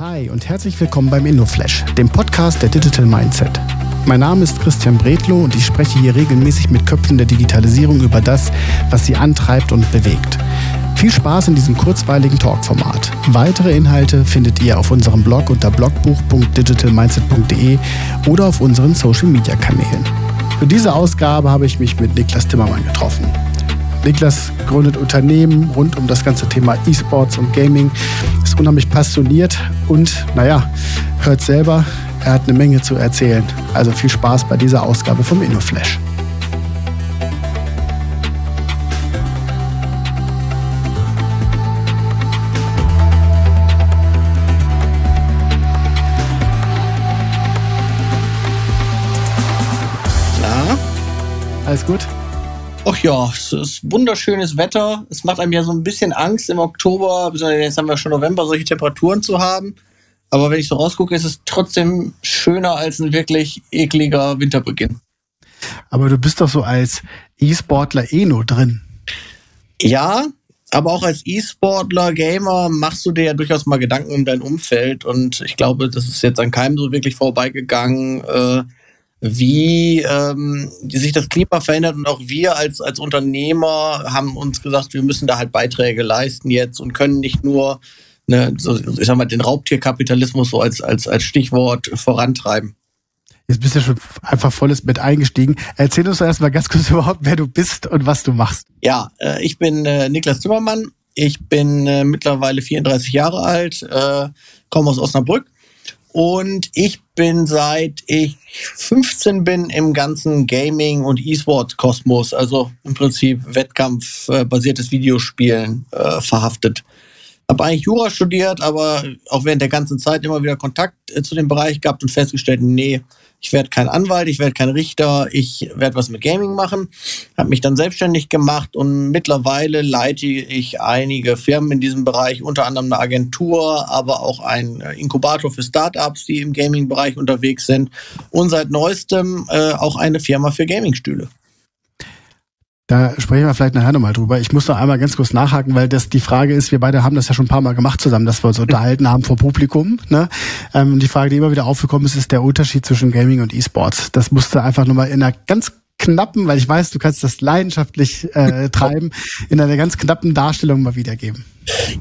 Hi und herzlich willkommen beim InnoFlash, dem Podcast der Digital Mindset. Mein Name ist Christian Bredlow und ich spreche hier regelmäßig mit Köpfen der Digitalisierung über das, was sie antreibt und bewegt. Viel Spaß in diesem kurzweiligen Talkformat. Weitere Inhalte findet ihr auf unserem Blog unter blogbuch.digitalmindset.de oder auf unseren Social Media Kanälen. Für diese Ausgabe habe ich mich mit Niklas Timmermann getroffen. Niklas gründet Unternehmen rund um das ganze Thema E-Sports und Gaming, unheimlich passioniert und, naja, hört selber, er hat eine Menge zu erzählen. Also viel Spaß bei dieser Ausgabe vom InnoFlash. Alles gut? Ach ja, es ist wunderschönes Wetter. Es macht einem ja so ein bisschen Angst im Oktober, jetzt haben wir schon November, solche Temperaturen zu haben. Aber wenn ich so rausgucke, ist es trotzdem schöner als ein wirklich ekliger Winterbeginn. Aber du bist doch so als E-Sportler eh nur drin. Ja, aber auch als E-Sportler, Gamer machst du dir ja durchaus mal Gedanken um dein Umfeld und ich glaube, das ist jetzt an keinem so wirklich vorbeigegangen. Äh, wie ähm, sich das Klima verändert und auch wir als, als Unternehmer haben uns gesagt, wir müssen da halt Beiträge leisten jetzt und können nicht nur, ne, so, ich sag mal, den Raubtierkapitalismus so als, als, als Stichwort vorantreiben. Jetzt bist du schon einfach volles Bett eingestiegen. Erzähl uns doch erstmal ganz kurz überhaupt, wer du bist und was du machst. Ja, äh, ich bin äh, Niklas Zimmermann. Ich bin äh, mittlerweile 34 Jahre alt, komme aus Osnabrück und ich bin seit ich 15 bin im ganzen Gaming- und E-Sports-Kosmos, also im Prinzip wettkampfbasiertes Videospielen, äh, verhaftet. Habe eigentlich Jura studiert, aber auch während der ganzen Zeit immer wieder Kontakt äh, zu dem Bereich gehabt und festgestellt, nee, ich werde kein Anwalt, ich werde kein Richter, ich werde was mit Gaming machen. Habe mich dann selbstständig gemacht und mittlerweile leite ich einige Firmen in diesem Bereich, unter anderem eine Agentur, aber auch ein äh, Inkubator für Startups, die im Gaming-Bereich unterwegs sind und seit neuestem äh, auch eine Firma für Gamingstühle. Da sprechen wir vielleicht nachher nochmal drüber. Ich muss noch einmal ganz kurz nachhaken, weil das die Frage ist, wir beide haben das ja schon ein paar Mal gemacht zusammen, dass wir uns unterhalten haben vor Publikum. Ne? Ähm, die Frage, die immer wieder aufgekommen ist, ist der Unterschied zwischen Gaming und E-Sports. Das musste einfach nochmal in einer ganz knappen, weil ich weiß, du kannst das leidenschaftlich äh, treiben, in einer ganz knappen Darstellung mal wiedergeben.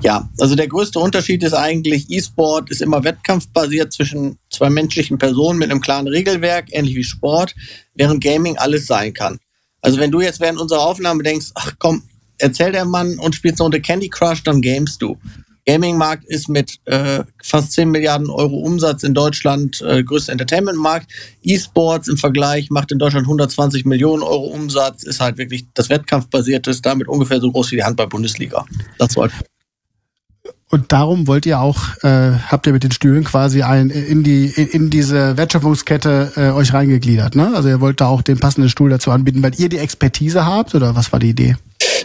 Ja, also der größte Unterschied ist eigentlich, E-Sport ist immer wettkampfbasiert zwischen zwei menschlichen Personen mit einem klaren Regelwerk, ähnlich wie Sport, während Gaming alles sein kann. Also wenn du jetzt während unserer Aufnahme denkst, ach komm, erzähl der Mann und spielst eine Runde Candy Crush, dann gamest du. Gaming-Markt ist mit äh, fast 10 Milliarden Euro Umsatz in Deutschland äh, größter Entertainment-Markt. E-Sports im Vergleich macht in Deutschland 120 Millionen Euro Umsatz, ist halt wirklich das Wettkampfbasierte, ist damit ungefähr so groß wie die Handball-Bundesliga. Das war halt und darum wollt ihr auch, äh, habt ihr mit den Stühlen quasi ein, in die in diese Wertschöpfungskette äh, euch reingegliedert, ne? Also ihr wollt da auch den passenden Stuhl dazu anbieten, weil ihr die Expertise habt oder was war die Idee?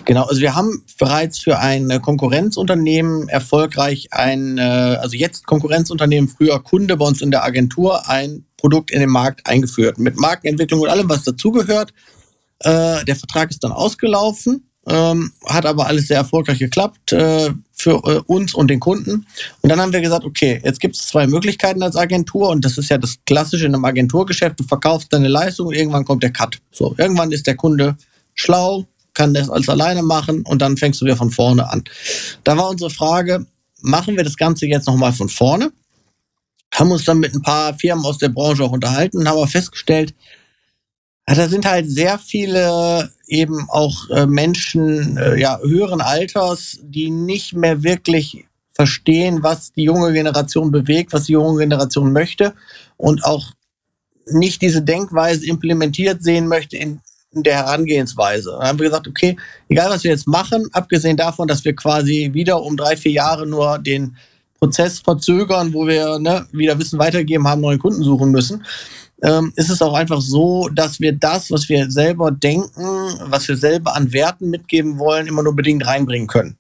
Genau, also wir haben bereits für ein Konkurrenzunternehmen erfolgreich ein, äh, also jetzt Konkurrenzunternehmen, früher Kunde bei uns in der Agentur, ein Produkt in den Markt eingeführt. Mit Markenentwicklung und allem, was dazugehört. Äh, der Vertrag ist dann ausgelaufen ähm, hat aber alles sehr erfolgreich geklappt äh, für äh, uns und den Kunden. Und dann haben wir gesagt, okay, jetzt gibt es zwei Möglichkeiten als Agentur und das ist ja das Klassische in einem Agenturgeschäft. Du verkaufst deine Leistung und irgendwann kommt der Cut. So, irgendwann ist der Kunde schlau, kann das alles alleine machen und dann fängst du wieder von vorne an. Da war unsere Frage, machen wir das Ganze jetzt nochmal von vorne? Haben uns dann mit ein paar Firmen aus der Branche auch unterhalten, haben aber festgestellt, ja, da sind halt sehr viele eben auch äh, Menschen äh, ja, höheren Alters, die nicht mehr wirklich verstehen, was die junge Generation bewegt, was die junge Generation möchte und auch nicht diese Denkweise implementiert sehen möchte in, der Herangehensweise. Dann haben wir gesagt, okay, egal was wir jetzt machen, abgesehen davon, dass wir quasi wieder um drei, vier Jahre nur den Prozess verzögern, wo wir ne, wieder Wissen weitergeben haben, neuen Kunden suchen müssen, ähm, ist es auch einfach so, dass wir das, was wir selber denken, was wir selber an Werten mitgeben wollen, immer nur bedingt reinbringen können.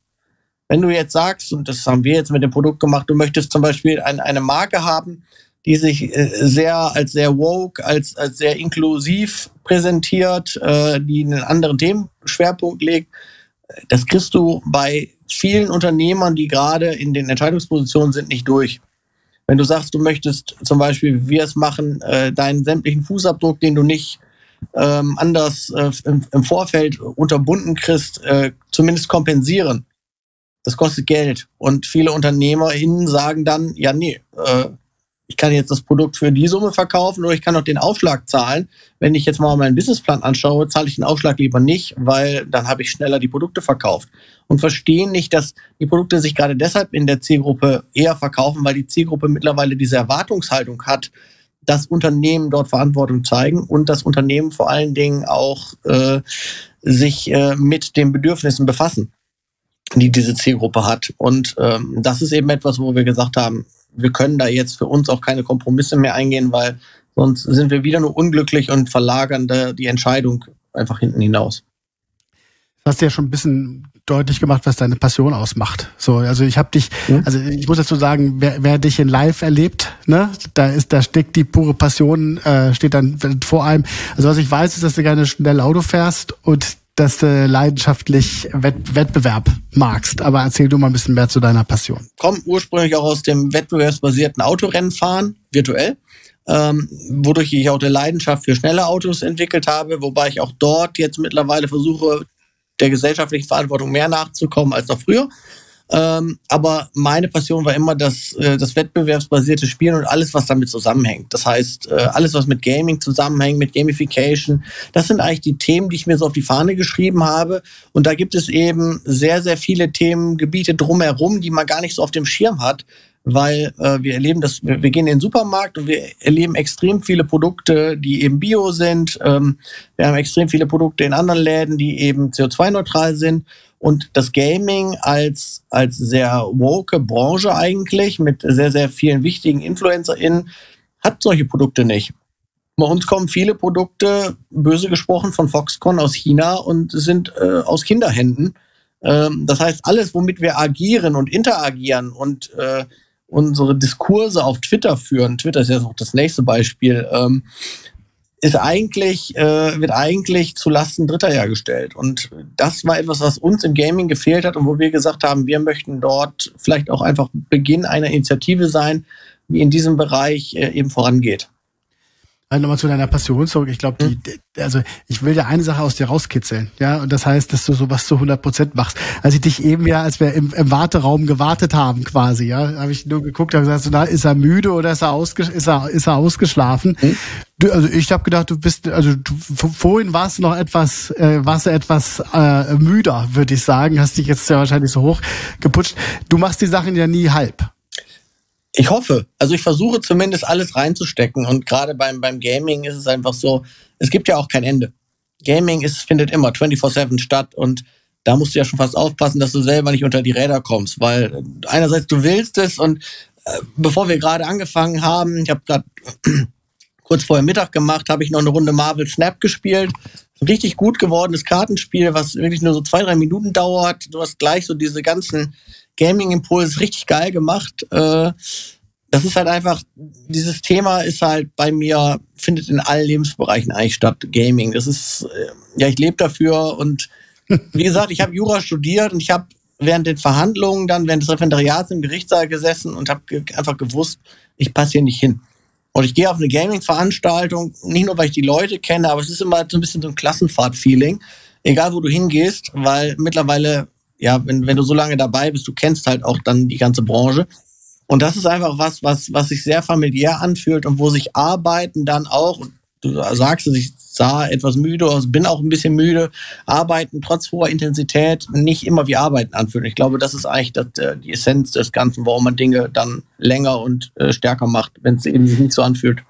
Wenn du jetzt sagst, und das haben wir jetzt mit dem Produkt gemacht, du möchtest zum Beispiel ein, eine Marke haben, die sich äh, sehr als sehr woke, als, als sehr inklusiv präsentiert, äh, die einen anderen Themenschwerpunkt legt, das kriegst du bei vielen Unternehmern, die gerade in den Entscheidungspositionen sind, nicht durch. Wenn du sagst, du möchtest zum Beispiel, wie wir es machen, äh, deinen sämtlichen Fußabdruck, den du nicht ähm, anders äh, im, im, Vorfeld unterbunden kriegst, äh, zumindest kompensieren. Das kostet Geld. Und viele UnternehmerInnen sagen dann, ja, nee, äh, ich kann jetzt das Produkt für die Summe verkaufen oder ich kann auch den Aufschlag zahlen. Wenn ich jetzt mal meinen Businessplan anschaue, zahle ich den Aufschlag lieber nicht, weil dann habe ich schneller die Produkte verkauft. Und verstehen nicht, dass die Produkte sich gerade deshalb in der Zielgruppe eher verkaufen, weil die Zielgruppe mittlerweile diese Erwartungshaltung hat, dass Unternehmen dort Verantwortung zeigen und das Unternehmen vor allen Dingen auch äh, sich äh, mit den Bedürfnissen befassen, die diese Zielgruppe hat. Und ähm, das ist eben etwas, wo wir gesagt haben, wir können da jetzt für uns auch keine Kompromisse mehr eingehen, weil sonst sind wir wieder nur unglücklich und verlagern da die Entscheidung einfach hinten hinaus. Du hast ja schon ein bisschen deutlich gemacht, was deine Passion ausmacht. So, also ich habe dich, also ich muss dazu sagen, wer, wer dich in Live erlebt, ne, da ist, da steckt die pure Passion, äh, steht dann vor allem. Also was ich weiß, ist, dass du gerne schnell Auto fährst und dass du leidenschaftlich Wett Wettbewerb magst. Aber erzähl du mal ein bisschen mehr zu deiner Passion. Komm ursprünglich auch aus dem wettbewerbsbasierten Autorennenfahren, virtuell. Ähm, wodurch ich auch eine Leidenschaft für schnelle Autos entwickelt habe, wobei ich auch dort jetzt mittlerweile versuche, der gesellschaftlichen Verantwortung mehr nachzukommen als noch früher. Ähm, aber meine Passion war immer das, äh, das wettbewerbsbasierte Spielen und alles, was damit zusammenhängt. Das heißt, äh, alles, was mit Gaming zusammenhängt, mit Gamification, das sind eigentlich die Themen, die ich mir so auf die Fahne geschrieben habe. Und da gibt es eben sehr, sehr viele Themengebiete drumherum, die man gar nicht so auf dem Schirm hat weil äh, wir erleben das, wir, wir gehen in den Supermarkt und wir erleben extrem viele Produkte, die eben bio sind. Ähm, wir haben extrem viele Produkte in anderen Läden, die eben CO2-neutral sind. Und das Gaming als, als sehr woke Branche eigentlich mit sehr, sehr vielen wichtigen InfluencerInnen hat solche Produkte nicht. Bei uns kommen viele Produkte, böse gesprochen, von Foxconn aus China und sind äh, aus Kinderhänden. Ähm, das heißt, alles, womit wir agieren und interagieren und äh, unsere Diskurse auf Twitter führen, Twitter ist jetzt noch das nächste Beispiel, ähm, ist eigentlich, äh, wird eigentlich zu Lasten Dritter hergestellt. Und das war etwas, was uns im Gaming gefehlt hat und wo wir gesagt haben, wir möchten dort vielleicht auch einfach Beginn einer Initiative sein, die in diesem Bereich äh, eben vorangeht. Also nochmal zu deiner Passion zurück. Ich glaube, die, hm. also ich will ja eine Sache aus dir rauskitzeln, ja, und das heißt, dass du sowas zu 100 Prozent machst. Als ich dich eben ja, als wir im, im Warteraum gewartet haben, quasi, ja, habe ich nur geguckt, habe gesagt, so, na, ist er müde oder ist er, ausge, ist er, ist er ausgeschlafen? Hm. Du, also ich habe gedacht, du bist, also du, vorhin warst du noch etwas, äh, warst du etwas äh, müder, würde ich sagen. Hast dich jetzt ja wahrscheinlich so hoch geputscht. Du machst die Sachen ja nie halb. Ich hoffe. Also ich versuche zumindest alles reinzustecken. Und gerade beim, beim Gaming ist es einfach so, es gibt ja auch kein Ende. Gaming ist, findet immer 24-7 statt und da musst du ja schon fast aufpassen, dass du selber nicht unter die Räder kommst, weil einerseits du willst es und äh, bevor wir gerade angefangen haben, ich habe gerade kurz vorher Mittag gemacht, habe ich noch eine Runde Marvel Snap gespielt. Richtig gut gewordenes Kartenspiel, was wirklich nur so zwei, drei Minuten dauert. Du hast gleich so diese ganzen Gaming-Impuls richtig geil gemacht. Äh, das ist halt einfach, dieses Thema ist halt bei mir, findet in allen Lebensbereichen eigentlich statt, Gaming. Das ist, äh, ja, ich lebe dafür und wie gesagt, ich habe Jura studiert und ich habe während den Verhandlungen dann, während des Referendariats im Gerichtssaal gesessen und habe ge einfach gewusst, ich passe hier nicht hin. Und ich gehe auf eine Gaming-Veranstaltung, nicht nur, weil ich die Leute kenne, aber es ist immer so ein bisschen so ein Klassenfahrt-Feeling. Egal, wo du hingehst, weil mittlerweile ja, wenn, wenn du so lange dabei bist, du kennst halt auch dann die ganze Branche. Und das ist einfach was, was, was sich sehr familiär anfühlt und wo sich Arbeiten dann auch, du sagst es, ich sah etwas müde aus, bin auch ein bisschen müde, Arbeiten trotz hoher Intensität nicht immer wie Arbeiten anfühlen. Ich glaube, das ist eigentlich das, äh, die Essenz des Ganzen, warum man Dinge dann länger und äh, stärker macht, wenn es eben sich nicht so anfühlt.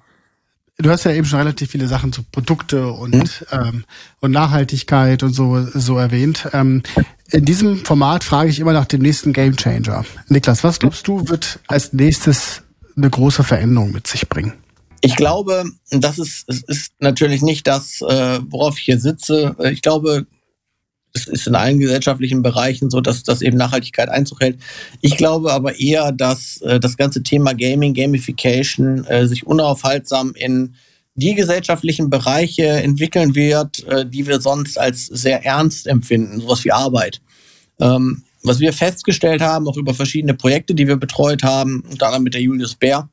Du hast ja eben schon relativ viele Sachen zu Produkte und, mhm. ähm, und Nachhaltigkeit und so, so erwähnt. Ähm, in diesem Format frage ich immer nach dem nächsten Game Changer. Niklas, was glaubst du, wird als nächstes eine große Veränderung mit sich bringen? Ich glaube, das ist, es ist natürlich nicht das, äh, worauf ich hier sitze. Ich glaube, es ist in allen gesellschaftlichen Bereichen so, dass, dass eben Nachhaltigkeit Einzug hält. Ich glaube aber eher, dass äh, das ganze Thema Gaming, Gamification äh, sich unaufhaltsam in die gesellschaftlichen Bereiche entwickeln wird, äh, die wir sonst als sehr ernst empfinden, sowas wie Arbeit. Ähm, was wir festgestellt haben, auch über verschiedene Projekte, die wir betreut haben, unter anderem mit der Julius Bär,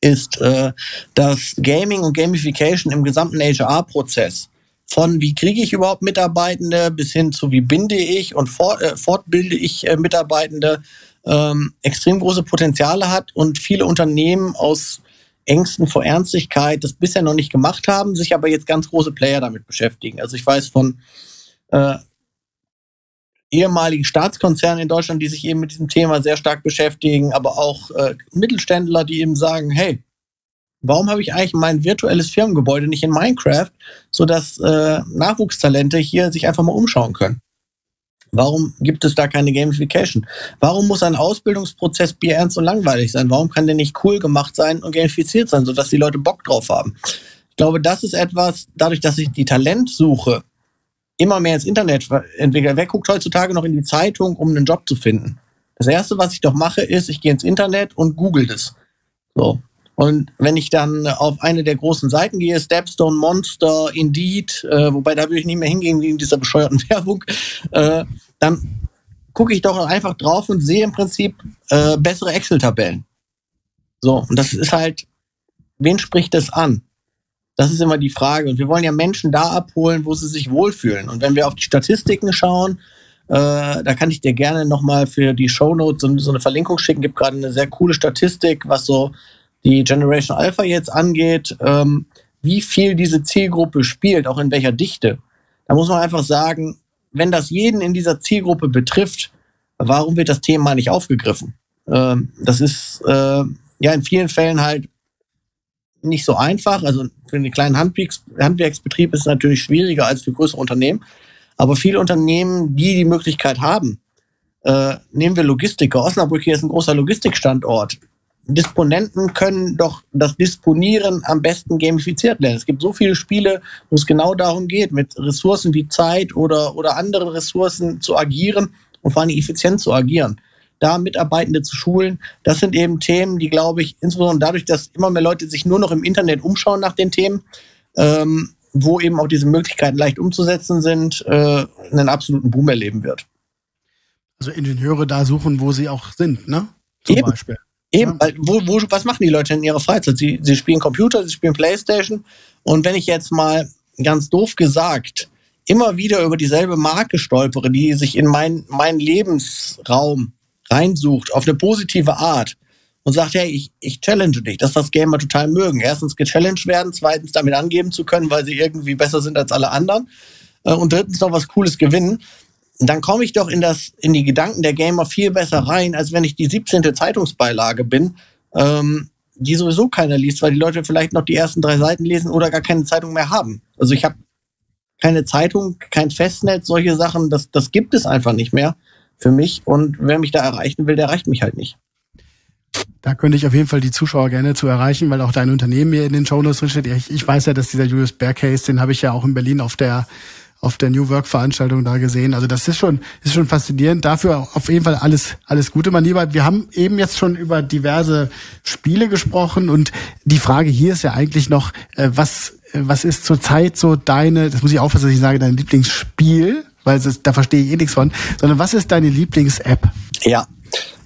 ist, äh, dass Gaming und Gamification im gesamten HR-Prozess von wie kriege ich überhaupt Mitarbeitende bis hin zu wie binde ich und fort, äh, fortbilde ich äh, Mitarbeitende ähm, extrem große Potenziale hat und viele Unternehmen aus Ängsten vor Ernstigkeit das bisher noch nicht gemacht haben, sich aber jetzt ganz große Player damit beschäftigen. Also ich weiß von äh, ehemaligen Staatskonzernen in Deutschland, die sich eben mit diesem Thema sehr stark beschäftigen, aber auch äh, Mittelständler, die eben sagen, hey, warum habe ich eigentlich mein virtuelles Firmengebäude nicht in Minecraft, sodass äh, Nachwuchstalente hier sich einfach mal umschauen können? Warum gibt es da keine Gamification? Warum muss ein Ausbildungsprozess bierernst und langweilig sein? Warum kann der nicht cool gemacht sein und gamifiziert sein, sodass die Leute Bock drauf haben? Ich glaube, das ist etwas, dadurch, dass ich die Talentsuche immer mehr ins Internet entwickelt. Wer guckt heutzutage noch in die Zeitung, um einen Job zu finden? Das erste, was ich doch mache, ist, ich gehe ins Internet und google das. So. Und wenn ich dann auf eine der großen Seiten gehe, Stepstone, Monster, Indeed, äh, wobei da würde ich nicht mehr hingehen wegen dieser bescheuerten Werbung, äh, dann gucke ich doch einfach drauf und sehe im Prinzip äh, bessere Excel-Tabellen. So, und das ist halt, wen spricht das an? Das ist immer die Frage. Und wir wollen ja Menschen da abholen, wo sie sich wohlfühlen. Und wenn wir auf die Statistiken schauen, äh, da kann ich dir gerne nochmal für die Shownotes so, so eine Verlinkung schicken. Gibt gerade eine sehr coole Statistik, was so die Generation Alpha jetzt angeht, ähm, wie viel diese Zielgruppe spielt, auch in welcher Dichte. Da muss man einfach sagen, wenn das jeden in dieser Zielgruppe betrifft, warum wird das Thema nicht aufgegriffen? Ähm, das ist äh, ja in vielen Fällen halt nicht so einfach. Also für einen kleinen Handwerks Handwerksbetrieb ist es natürlich schwieriger als für größere Unternehmen. Aber viele Unternehmen, die die Möglichkeit haben, äh, nehmen wir Logistiker. Osnabrück hier ist ein großer Logistikstandort. Disponenten können doch das Disponieren am besten gamifiziert lernen. Es gibt so viele Spiele, wo es genau darum geht, mit Ressourcen wie Zeit oder, oder anderen Ressourcen zu agieren und vor allem effizient zu agieren da Mitarbeitende zu schulen. Das sind eben Themen, die, glaube ich, insbesondere dadurch, dass immer mehr Leute sich nur noch im Internet umschauen nach den Themen, ähm, wo eben auch diese Möglichkeiten leicht umzusetzen sind, äh, einen absoluten Boom erleben wird. Also Ingenieure da suchen, wo sie auch sind, ne? Zum eben. Beispiel. Eben, weil, wo, wo, was machen die Leute in ihrer Freizeit? Sie, sie spielen Computer, sie spielen Playstation. Und wenn ich jetzt mal ganz doof gesagt immer wieder über dieselbe Marke stolpere, die sich in mein, meinen Lebensraum reinsucht auf eine positive Art und sagt, hey, ich, ich challenge dich, das, was Gamer total mögen. Erstens gechallenged werden, zweitens damit angeben zu können, weil sie irgendwie besser sind als alle anderen äh, und drittens noch was Cooles gewinnen. Dann komme ich doch in, das, in die Gedanken der Gamer viel besser rein, als wenn ich die 17. Zeitungsbeilage bin, ähm, die sowieso keiner liest, weil die Leute vielleicht noch die ersten drei Seiten lesen oder gar keine Zeitung mehr haben. Also ich habe keine Zeitung, kein Festnetz, solche Sachen, das, das gibt es einfach nicht mehr für mich. Und wer mich da erreichen will, der erreicht mich halt nicht. Da könnte ich auf jeden Fall die Zuschauer gerne zu erreichen, weil auch dein Unternehmen hier in den Shownotes drin steht. Ich, ich weiß ja, dass dieser Julius Bear Case, den habe ich ja auch in Berlin auf der auf der New Work Veranstaltung da gesehen. Also das ist schon ist schon faszinierend. Dafür auf jeden Fall alles alles Gute, mein Lieber. Wir haben eben jetzt schon über diverse Spiele gesprochen und die Frage hier ist ja eigentlich noch, äh, was was ist zurzeit so deine, das muss ich aufpassen, dass ich sage, dein Lieblingsspiel? weil das, da verstehe ich eh nichts von, sondern was ist deine Lieblings-App? Ja,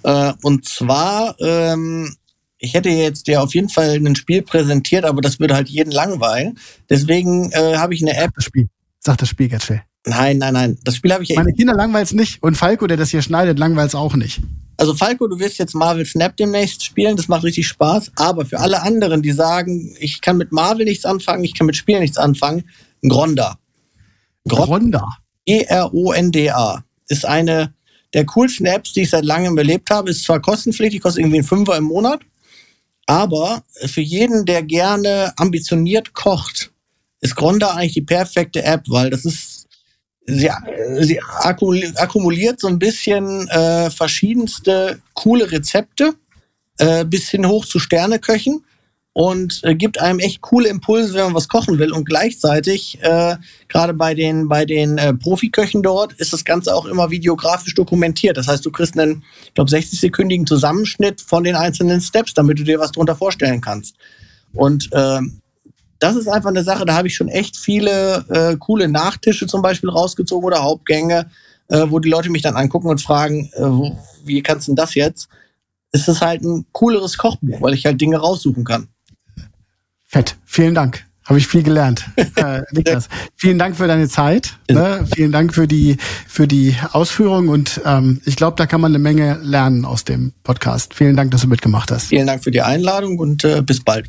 äh, und zwar, ähm, ich hätte jetzt ja auf jeden Fall ein Spiel präsentiert, aber das würde halt jeden langweilen. Deswegen äh, habe ich eine App. Das Spiel. Sag das Spiel ganz schnell. Nein, nein, nein. Das Spiel habe ich ja. Meine Kinder langweilt es nicht und Falco, der das hier schneidet, langweilt es auch nicht. Also Falco, du wirst jetzt Marvel Snap demnächst spielen, das macht richtig Spaß. Aber für alle anderen, die sagen, ich kann mit Marvel nichts anfangen, ich kann mit Spielen nichts anfangen, Gronda. Gronda. E-R-O-N-D-A. Ist eine der coolsten Apps, die ich seit langem erlebt habe. Ist zwar kostenpflichtig, kostet irgendwie ein Fünfer im Monat. Aber für jeden, der gerne ambitioniert kocht, ist Gronda eigentlich die perfekte App, weil das ist, sie, sie akkumuliert so ein bisschen äh, verschiedenste coole Rezepte äh, bis hin hoch zu Sterneköchen und äh, gibt einem echt coole Impulse, wenn man was kochen will. Und gleichzeitig, äh, gerade bei den, bei den äh, Profiköchen dort, ist das Ganze auch immer videografisch dokumentiert. Das heißt, du kriegst einen, ich glaube, 60-sekündigen Zusammenschnitt von den einzelnen Steps, damit du dir was drunter vorstellen kannst. Und äh, das ist einfach eine Sache, da habe ich schon echt viele äh, coole Nachtische zum Beispiel rausgezogen oder Hauptgänge, äh, wo die Leute mich dann angucken und fragen, äh, wie kannst du denn das jetzt? Ist es halt ein cooleres Kochbuch, weil ich halt Dinge raussuchen kann. Fett. Vielen Dank. Habe ich viel gelernt. Äh, Niklas, vielen Dank für deine Zeit. Ne? Vielen Dank für die, für die Ausführung und ähm, ich glaube, da kann man eine Menge lernen aus dem Podcast. Vielen Dank, dass du mitgemacht hast. Vielen Dank für die Einladung und äh, bis bald.